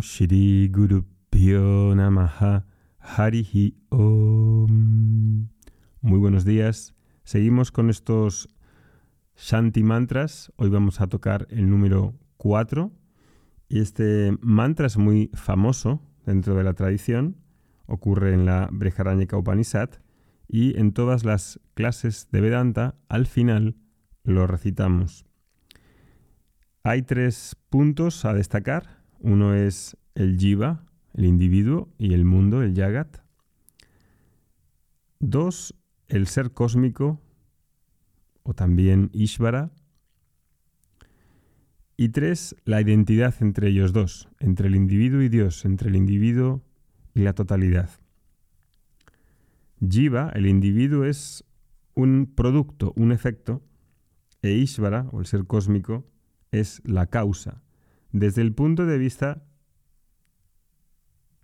Shri Guru Pyo Namaha Harihi Om. Muy buenos días. Seguimos con estos Shanti mantras. Hoy vamos a tocar el número 4. Y este mantra es muy famoso dentro de la tradición. Ocurre en la Breharanyaka Upanishad. Y en todas las clases de Vedanta, al final, lo recitamos. Hay tres puntos a destacar. Uno es el jiva, el individuo, y el mundo, el yagat. Dos, el ser cósmico, o también Ishvara. Y tres, la identidad entre ellos dos, entre el individuo y Dios, entre el individuo y la totalidad. Jiva, el individuo, es un producto, un efecto, e Ishvara, o el ser cósmico, es la causa. Desde el punto de vista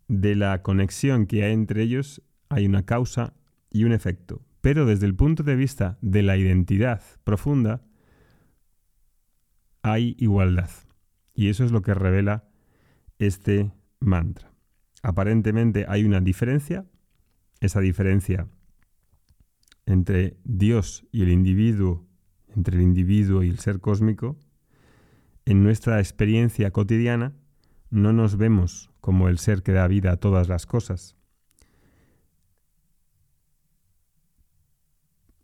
de la conexión que hay entre ellos, hay una causa y un efecto. Pero desde el punto de vista de la identidad profunda, hay igualdad. Y eso es lo que revela este mantra. Aparentemente hay una diferencia. Esa diferencia entre Dios y el individuo, entre el individuo y el ser cósmico, en nuestra experiencia cotidiana no nos vemos como el ser que da vida a todas las cosas.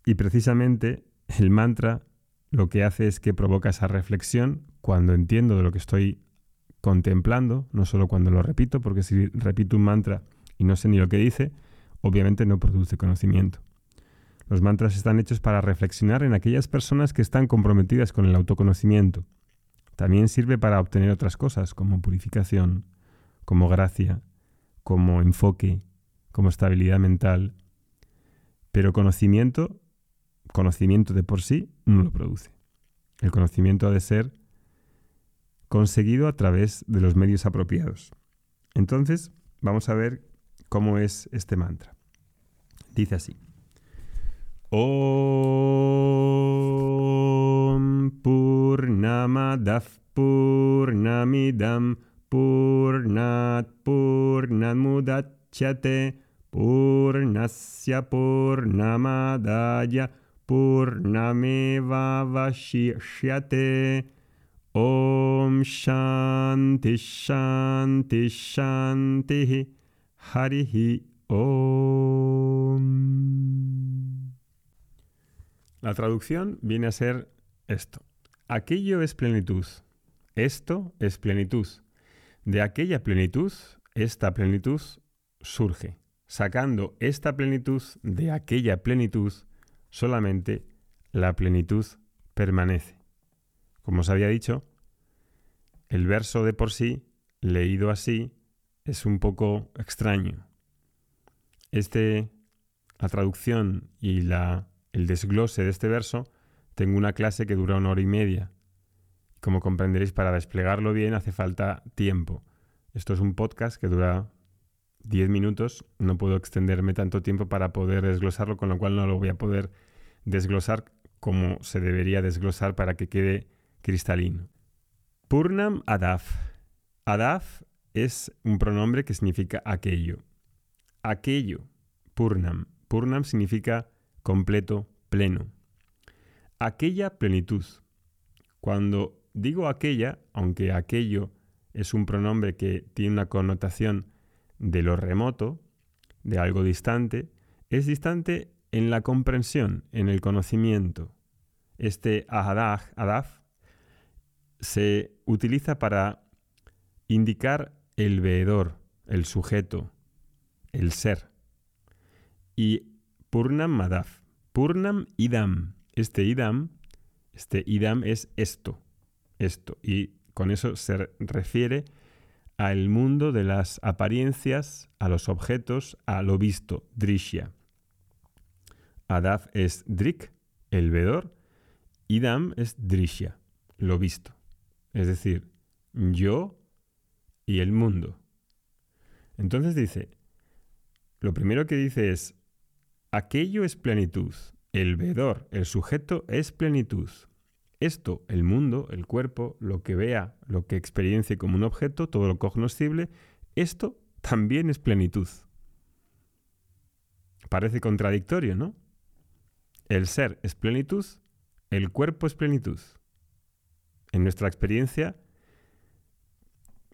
Y precisamente el mantra lo que hace es que provoca esa reflexión cuando entiendo de lo que estoy contemplando, no solo cuando lo repito, porque si repito un mantra y no sé ni lo que dice, obviamente no produce conocimiento. Los mantras están hechos para reflexionar en aquellas personas que están comprometidas con el autoconocimiento, también sirve para obtener otras cosas como purificación, como gracia, como enfoque, como estabilidad mental. Pero conocimiento, conocimiento de por sí, no lo produce. El conocimiento ha de ser conseguido a través de los medios apropiados. Entonces, vamos a ver cómo es este mantra. Dice así. Om Purnamadav Purnamidam Purnat Purnamudachyate Purnasya Purnamadaya Purnameva Vashishyate Om Shanti Shanti Shanti Harihi Om la traducción viene a ser esto. Aquello es plenitud. Esto es plenitud. De aquella plenitud, esta plenitud surge. Sacando esta plenitud de aquella plenitud, solamente la plenitud permanece. Como os había dicho, el verso de por sí, leído así, es un poco extraño. Este, la traducción y la el desglose de este verso, tengo una clase que dura una hora y media. Como comprenderéis, para desplegarlo bien hace falta tiempo. Esto es un podcast que dura 10 minutos, no puedo extenderme tanto tiempo para poder desglosarlo, con lo cual no lo voy a poder desglosar como se debería desglosar para que quede cristalino. Purnam Adaf. Adaf es un pronombre que significa aquello. Aquello, Purnam. Purnam significa completo, pleno. Aquella plenitud. Cuando digo aquella, aunque aquello es un pronombre que tiene una connotación de lo remoto, de algo distante, es distante en la comprensión, en el conocimiento. Este ahadaj, adaf, se utiliza para indicar el veedor, el sujeto, el ser. Y Purnam Madaf. Purnam Idam. Este Idam, este Idam es esto, esto. Y con eso se refiere al mundo de las apariencias, a los objetos, a lo visto, Drishya. Adaf es Drik, el vedor. Idam es Drishya, lo visto. Es decir, yo y el mundo. Entonces dice, lo primero que dice es, Aquello es plenitud. El vedor, el sujeto, es plenitud. esto, el mundo, el cuerpo, lo que vea, lo que experiencie como un objeto, todo lo cognoscible, esto también es plenitud. Parece contradictorio, ¿no? El ser es plenitud, el cuerpo es plenitud. En nuestra experiencia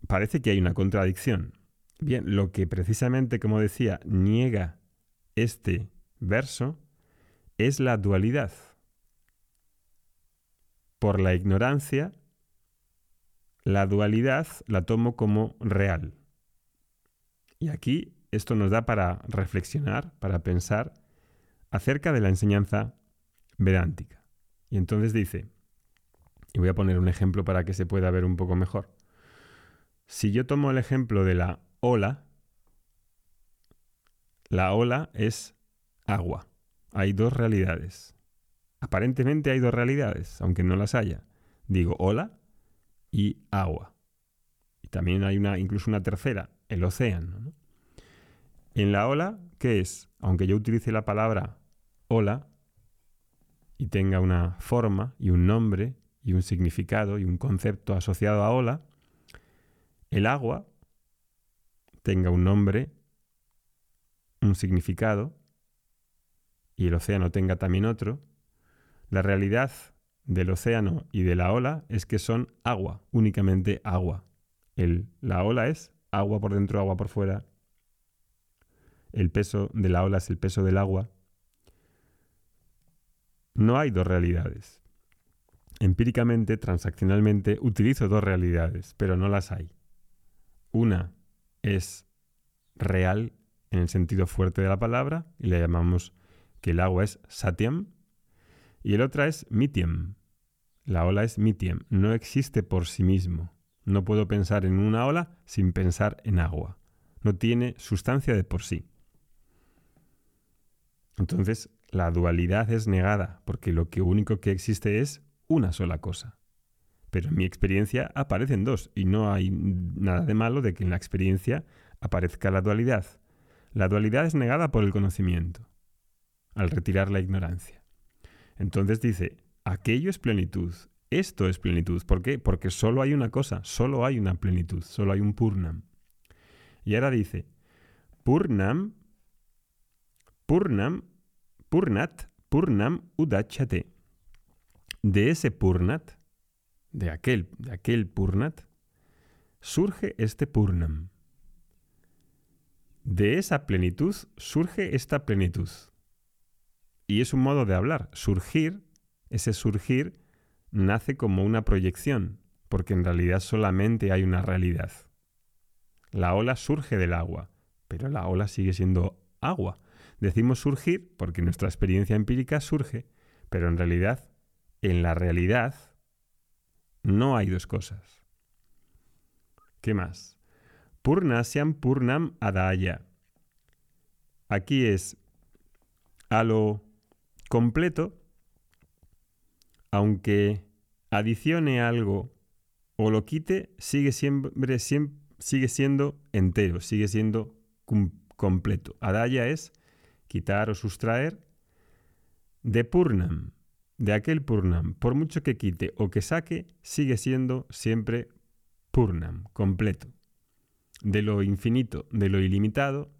parece que hay una contradicción. Bien, lo que precisamente, como decía, niega este verso es la dualidad. Por la ignorancia, la dualidad la tomo como real. Y aquí esto nos da para reflexionar, para pensar acerca de la enseñanza vedántica. Y entonces dice, y voy a poner un ejemplo para que se pueda ver un poco mejor. Si yo tomo el ejemplo de la ola, la ola es agua. Hay dos realidades. Aparentemente hay dos realidades, aunque no las haya. Digo ola y agua. Y también hay una, incluso una tercera, el océano. En la ola, ¿qué es? Aunque yo utilice la palabra ola y tenga una forma y un nombre y un significado y un concepto asociado a ola, el agua tenga un nombre, un significado, y el océano tenga también otro, la realidad del océano y de la ola es que son agua, únicamente agua. La ola es agua por dentro, agua por fuera. El peso de la ola es el peso del agua. No hay dos realidades. Empíricamente, transaccionalmente, utilizo dos realidades, pero no las hay. Una es real en el sentido fuerte de la palabra y le llamamos que el agua es satyam y el otra es mityam. La ola es mityam, no existe por sí mismo. No puedo pensar en una ola sin pensar en agua. No tiene sustancia de por sí. Entonces, la dualidad es negada porque lo que único que existe es una sola cosa. Pero en mi experiencia aparecen dos y no hay nada de malo de que en la experiencia aparezca la dualidad. La dualidad es negada por el conocimiento, al retirar la ignorancia. Entonces dice, aquello es plenitud, esto es plenitud. ¿Por qué? Porque solo hay una cosa, solo hay una plenitud, solo hay un purnam. Y ahora dice, purnam, purnam, purnat, purnam udachate. De ese purnat, de aquel, de aquel purnat, surge este purnam. De esa plenitud surge esta plenitud. Y es un modo de hablar. Surgir, ese surgir, nace como una proyección, porque en realidad solamente hay una realidad. La ola surge del agua, pero la ola sigue siendo agua. Decimos surgir porque nuestra experiencia empírica surge, pero en realidad, en la realidad, no hay dos cosas. ¿Qué más? Purnasyam Purnam Adaya. Aquí es a lo completo, aunque adicione algo o lo quite, sigue, siempre, sigue siendo entero, sigue siendo completo. Adaya es quitar o sustraer de Purnam, de aquel Purnam. Por mucho que quite o que saque, sigue siendo siempre Purnam, completo de lo infinito, de lo ilimitado,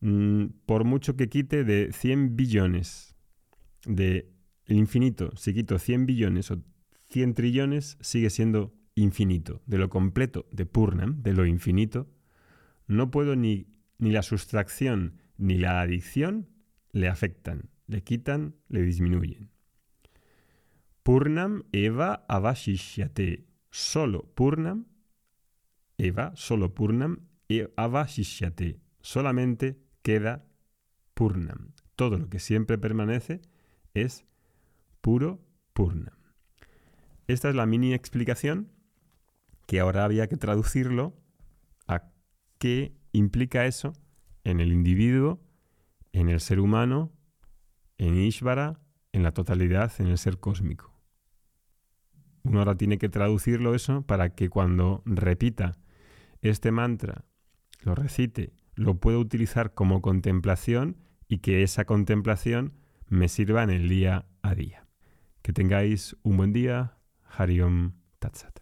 mm, por mucho que quite de 100 billones, de infinito, si quito 100 billones o 100 trillones, sigue siendo infinito. De lo completo, de Purnam, de lo infinito, no puedo ni, ni la sustracción ni la adicción le afectan, le quitan, le disminuyen. Purnam eva avashishyate. Solo Purnam Eva, solo Purnam, y Avashishyate. Solamente queda Purnam. Todo lo que siempre permanece es puro Purnam. Esta es la mini explicación que ahora había que traducirlo a qué implica eso en el individuo, en el ser humano, en Ishvara, en la totalidad, en el ser cósmico. Uno ahora tiene que traducirlo eso para que cuando repita este mantra lo recite, lo puedo utilizar como contemplación y que esa contemplación me sirva en el día a día. Que tengáis un buen día. Hariom Tatsat.